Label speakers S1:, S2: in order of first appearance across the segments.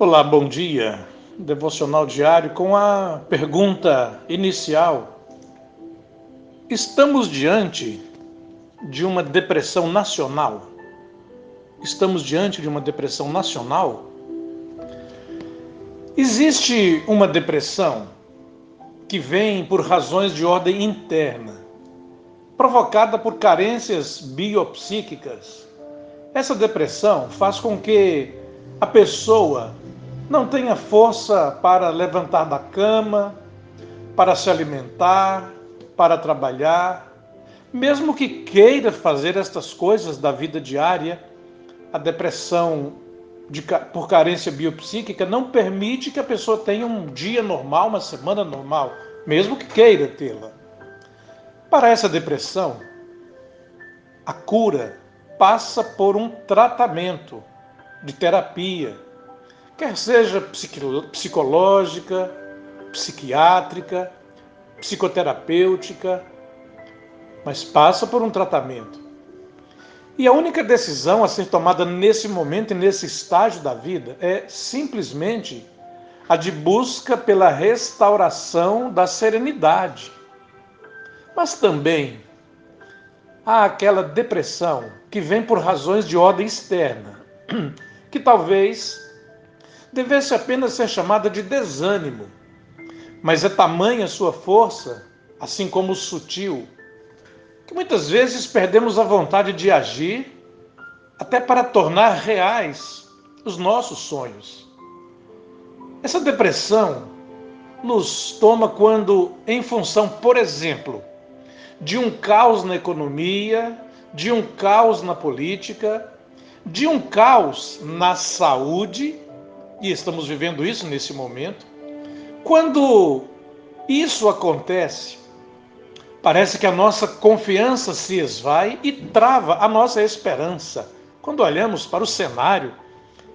S1: Olá, bom dia. Devocional diário com a pergunta inicial: Estamos diante de uma depressão nacional? Estamos diante de uma depressão nacional? Existe uma depressão que vem por razões de ordem interna, provocada por carências biopsíquicas. Essa depressão faz com que a pessoa não tenha força para levantar da cama, para se alimentar, para trabalhar, mesmo que queira fazer estas coisas da vida diária, a depressão de, por carência biopsíquica não permite que a pessoa tenha um dia normal, uma semana normal, mesmo que queira tê-la. Para essa depressão, a cura passa por um tratamento de terapia, quer seja psicológica, psiquiátrica, psicoterapêutica, mas passa por um tratamento. E a única decisão a ser tomada nesse momento e nesse estágio da vida é simplesmente a de busca pela restauração da serenidade. Mas também há aquela depressão que vem por razões de ordem externa, que talvez devesse apenas ser chamada de desânimo, mas é tamanha sua força, assim como sutil, que muitas vezes perdemos a vontade de agir até para tornar reais os nossos sonhos. Essa depressão nos toma quando, em função, por exemplo, de um caos na economia, de um caos na política, de um caos na saúde, e estamos vivendo isso nesse momento. Quando isso acontece, parece que a nossa confiança se esvai e trava a nossa esperança. Quando olhamos para o cenário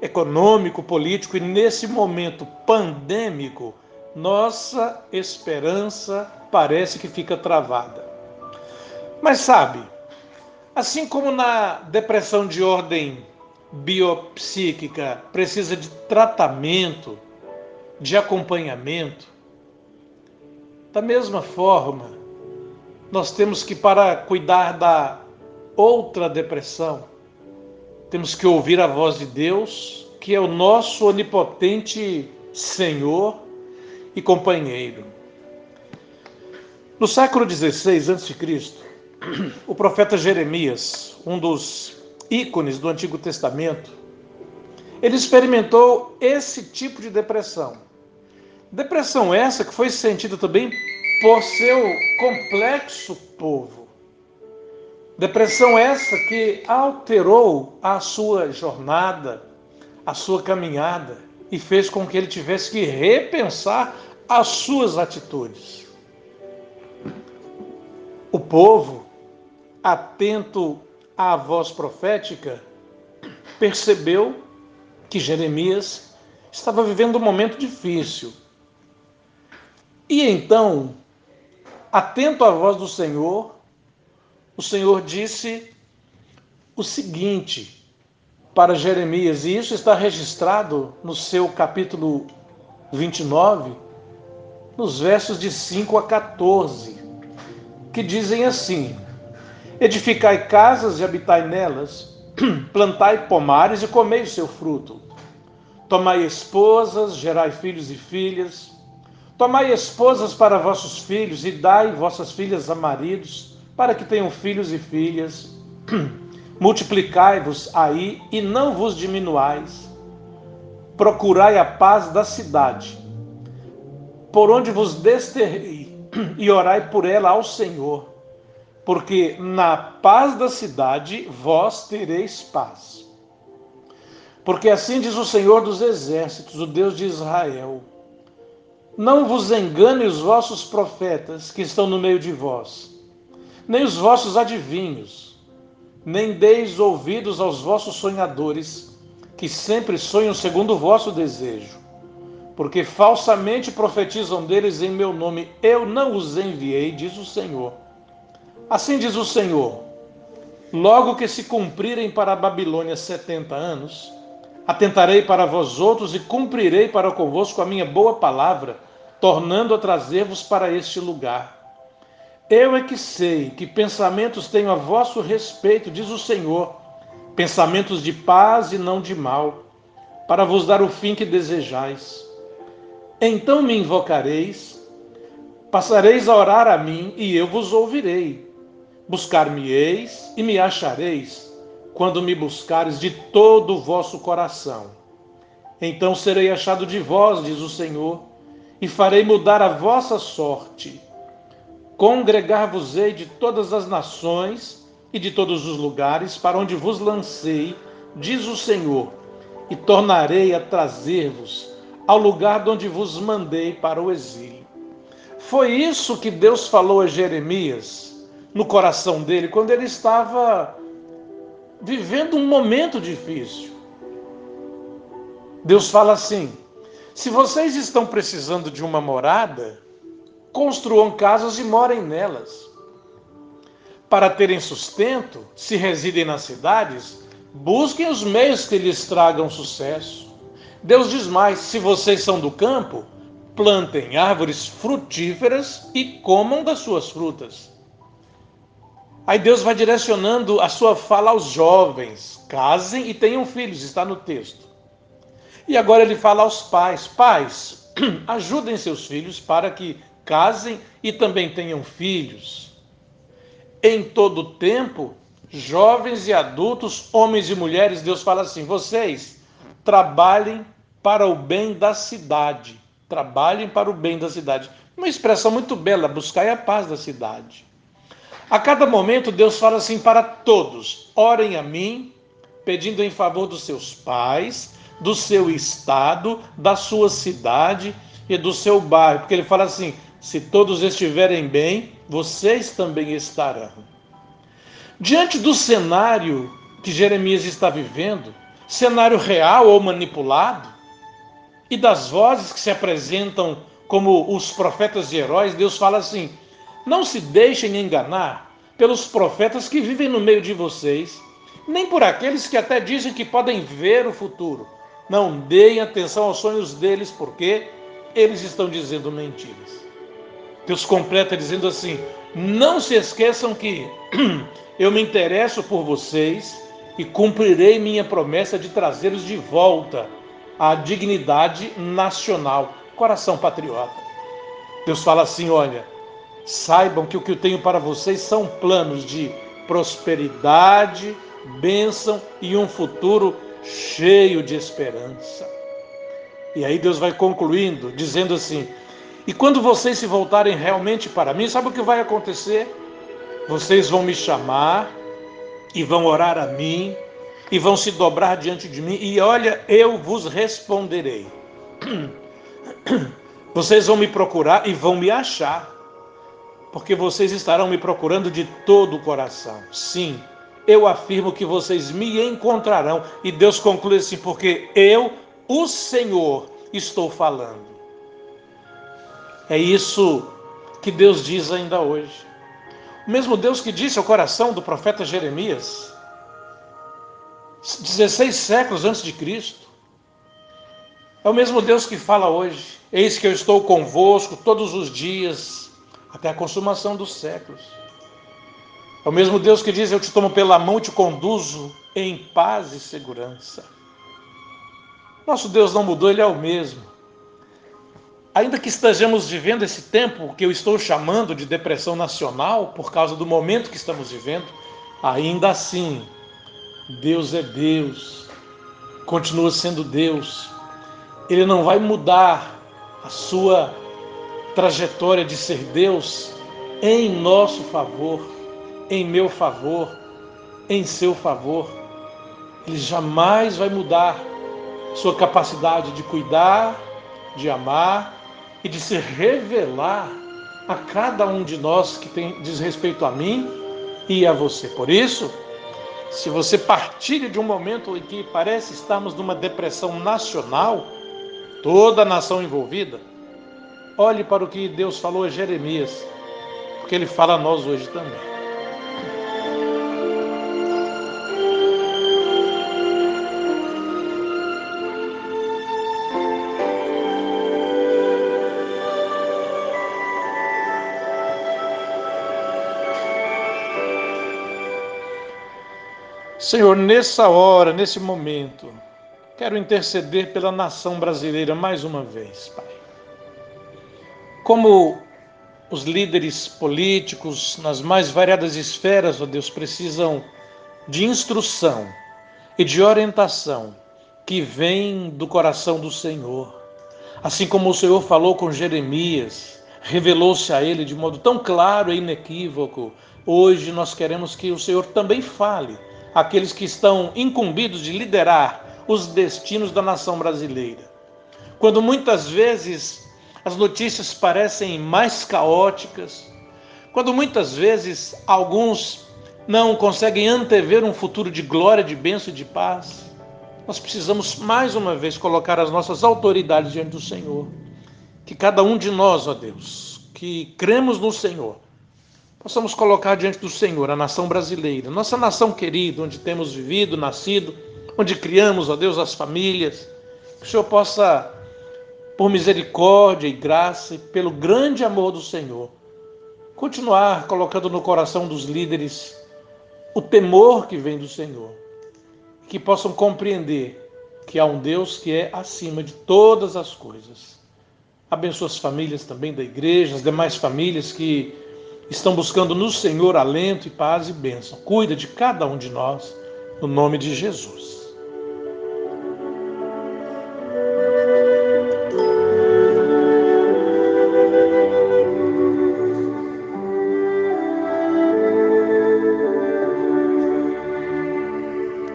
S1: econômico, político e nesse momento pandêmico, nossa esperança parece que fica travada. Mas sabe, assim como na depressão de ordem biopsíquica precisa de tratamento, de acompanhamento. Da mesma forma, nós temos que, para cuidar da outra depressão, temos que ouvir a voz de Deus, que é o nosso onipotente Senhor e companheiro. No século XVI a.C., o profeta Jeremias, um dos ícones do Antigo Testamento, ele experimentou esse tipo de depressão. Depressão essa que foi sentida também por seu complexo povo. Depressão essa que alterou a sua jornada, a sua caminhada e fez com que ele tivesse que repensar as suas atitudes. O povo, atento a voz profética percebeu que Jeremias estava vivendo um momento difícil. E então, atento à voz do Senhor, o Senhor disse o seguinte para Jeremias, e isso está registrado no seu capítulo 29, nos versos de 5 a 14, que dizem assim: Edificai casas e habitai nelas, plantai pomares e comei o seu fruto. Tomai esposas, gerai filhos e filhas. Tomai esposas para vossos filhos e dai vossas filhas a maridos, para que tenham filhos e filhas. Multiplicai-vos aí e não vos diminuais. Procurai a paz da cidade, por onde vos desterrei, e orai por ela ao Senhor porque na paz da cidade vós tereis paz. Porque assim diz o Senhor dos Exércitos, o Deus de Israel: Não vos engane os vossos profetas que estão no meio de vós, nem os vossos adivinhos, nem deis ouvidos aos vossos sonhadores, que sempre sonham segundo o vosso desejo. Porque falsamente profetizam deles em meu nome, eu não os enviei, diz o Senhor. Assim diz o Senhor: logo que se cumprirem para a Babilônia setenta anos, Atentarei para vós outros e cumprirei para convosco a minha boa palavra, tornando a trazer-vos para este lugar. Eu é que sei que pensamentos tenho a vosso respeito, diz o Senhor, pensamentos de paz e não de mal, para vos dar o fim que desejais. Então me invocareis, passareis a orar a mim e eu vos ouvirei. Buscar-me-eis e me achareis quando me buscares de todo o vosso coração. Então serei achado de vós, diz o Senhor, e farei mudar a vossa sorte. Congregar-vos-ei de todas as nações e de todos os lugares para onde vos lancei, diz o Senhor, e tornarei a trazer-vos ao lugar de onde vos mandei para o exílio. Foi isso que Deus falou a Jeremias no coração dele quando ele estava vivendo um momento difícil. Deus fala assim: se vocês estão precisando de uma morada, construam casas e morem nelas. Para terem sustento, se residem nas cidades, busquem os meios que lhes tragam sucesso. Deus diz mais: se vocês são do campo, plantem árvores frutíferas e comam das suas frutas. Aí Deus vai direcionando a sua fala aos jovens: casem e tenham filhos, está no texto. E agora ele fala aos pais: pais, ajudem seus filhos para que casem e também tenham filhos. Em todo tempo, jovens e adultos, homens e mulheres, Deus fala assim: vocês trabalhem para o bem da cidade. Trabalhem para o bem da cidade. Uma expressão muito bela: buscai a paz da cidade. A cada momento, Deus fala assim para todos: orem a mim, pedindo em favor dos seus pais, do seu estado, da sua cidade e do seu bairro. Porque ele fala assim: se todos estiverem bem, vocês também estarão. Diante do cenário que Jeremias está vivendo, cenário real ou manipulado, e das vozes que se apresentam como os profetas e heróis, Deus fala assim: não se deixem enganar pelos profetas que vivem no meio de vocês, nem por aqueles que até dizem que podem ver o futuro. Não deem atenção aos sonhos deles, porque eles estão dizendo mentiras. Deus completa dizendo assim: Não se esqueçam que eu me interesso por vocês e cumprirei minha promessa de trazê-los de volta à dignidade nacional, coração patriota. Deus fala assim: olha, Saibam que o que eu tenho para vocês são planos de prosperidade, bênção e um futuro cheio de esperança. E aí Deus vai concluindo, dizendo assim: E quando vocês se voltarem realmente para mim, sabe o que vai acontecer? Vocês vão me chamar e vão orar a mim e vão se dobrar diante de mim, e olha, eu vos responderei. Vocês vão me procurar e vão me achar porque vocês estarão me procurando de todo o coração. Sim, eu afirmo que vocês me encontrarão. E Deus conclui assim: porque eu, o Senhor, estou falando. É isso que Deus diz ainda hoje. O mesmo Deus que disse ao coração do profeta Jeremias, 16 séculos antes de Cristo, é o mesmo Deus que fala hoje: Eis que eu estou convosco todos os dias até a consumação dos séculos. É o mesmo Deus que diz: Eu te tomo pela mão e te conduzo em paz e segurança. Nosso Deus não mudou, Ele é o mesmo. Ainda que estejamos vivendo esse tempo que eu estou chamando de depressão nacional, por causa do momento que estamos vivendo, ainda assim, Deus é Deus, continua sendo Deus. Ele não vai mudar a sua trajetória de ser Deus em nosso favor, em meu favor, em seu favor. Ele jamais vai mudar sua capacidade de cuidar, de amar e de se revelar a cada um de nós que tem diz respeito a mim e a você. Por isso, se você partilha de um momento em que parece estarmos numa depressão nacional, toda a nação envolvida, Olhe para o que Deus falou a Jeremias, porque ele fala a nós hoje também. Senhor, nessa hora, nesse momento, quero interceder pela nação brasileira mais uma vez, como os líderes políticos nas mais variadas esferas, ó Deus, precisam de instrução e de orientação que vem do coração do Senhor. Assim como o Senhor falou com Jeremias, revelou-se a ele de modo tão claro e inequívoco, hoje nós queremos que o Senhor também fale àqueles que estão incumbidos de liderar os destinos da nação brasileira. Quando muitas vezes as notícias parecem mais caóticas, quando muitas vezes alguns não conseguem antever um futuro de glória, de bênção e de paz, nós precisamos mais uma vez colocar as nossas autoridades diante do Senhor. Que cada um de nós, ó Deus, que cremos no Senhor, possamos colocar diante do Senhor a nação brasileira, nossa nação querida, onde temos vivido, nascido, onde criamos, ó Deus, as famílias. Que o Senhor possa por misericórdia e graça e pelo grande amor do Senhor, continuar colocando no coração dos líderes o temor que vem do Senhor, que possam compreender que há um Deus que é acima de todas as coisas. Abençoa as famílias também da igreja, as demais famílias que estão buscando no Senhor alento e paz e bênção. Cuida de cada um de nós, no nome de Jesus.